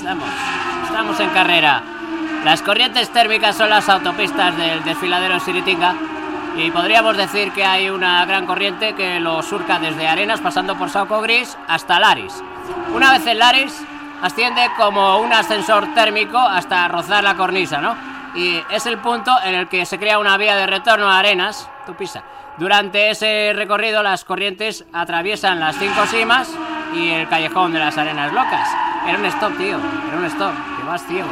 Estamos, estamos en carrera. Las corrientes térmicas son las autopistas del desfiladero Siritinga y podríamos decir que hay una gran corriente que lo surca desde Arenas pasando por Sauco Gris hasta Laris. Una vez en Laris asciende como un ascensor térmico hasta rozar la cornisa, ¿no? Y es el punto en el que se crea una vía de retorno a Arenas, tu pisa. Durante ese recorrido las corrientes atraviesan las cinco cimas y el callejón de las arenas locas. Era un stop, tío, era un stop, que vas ciego.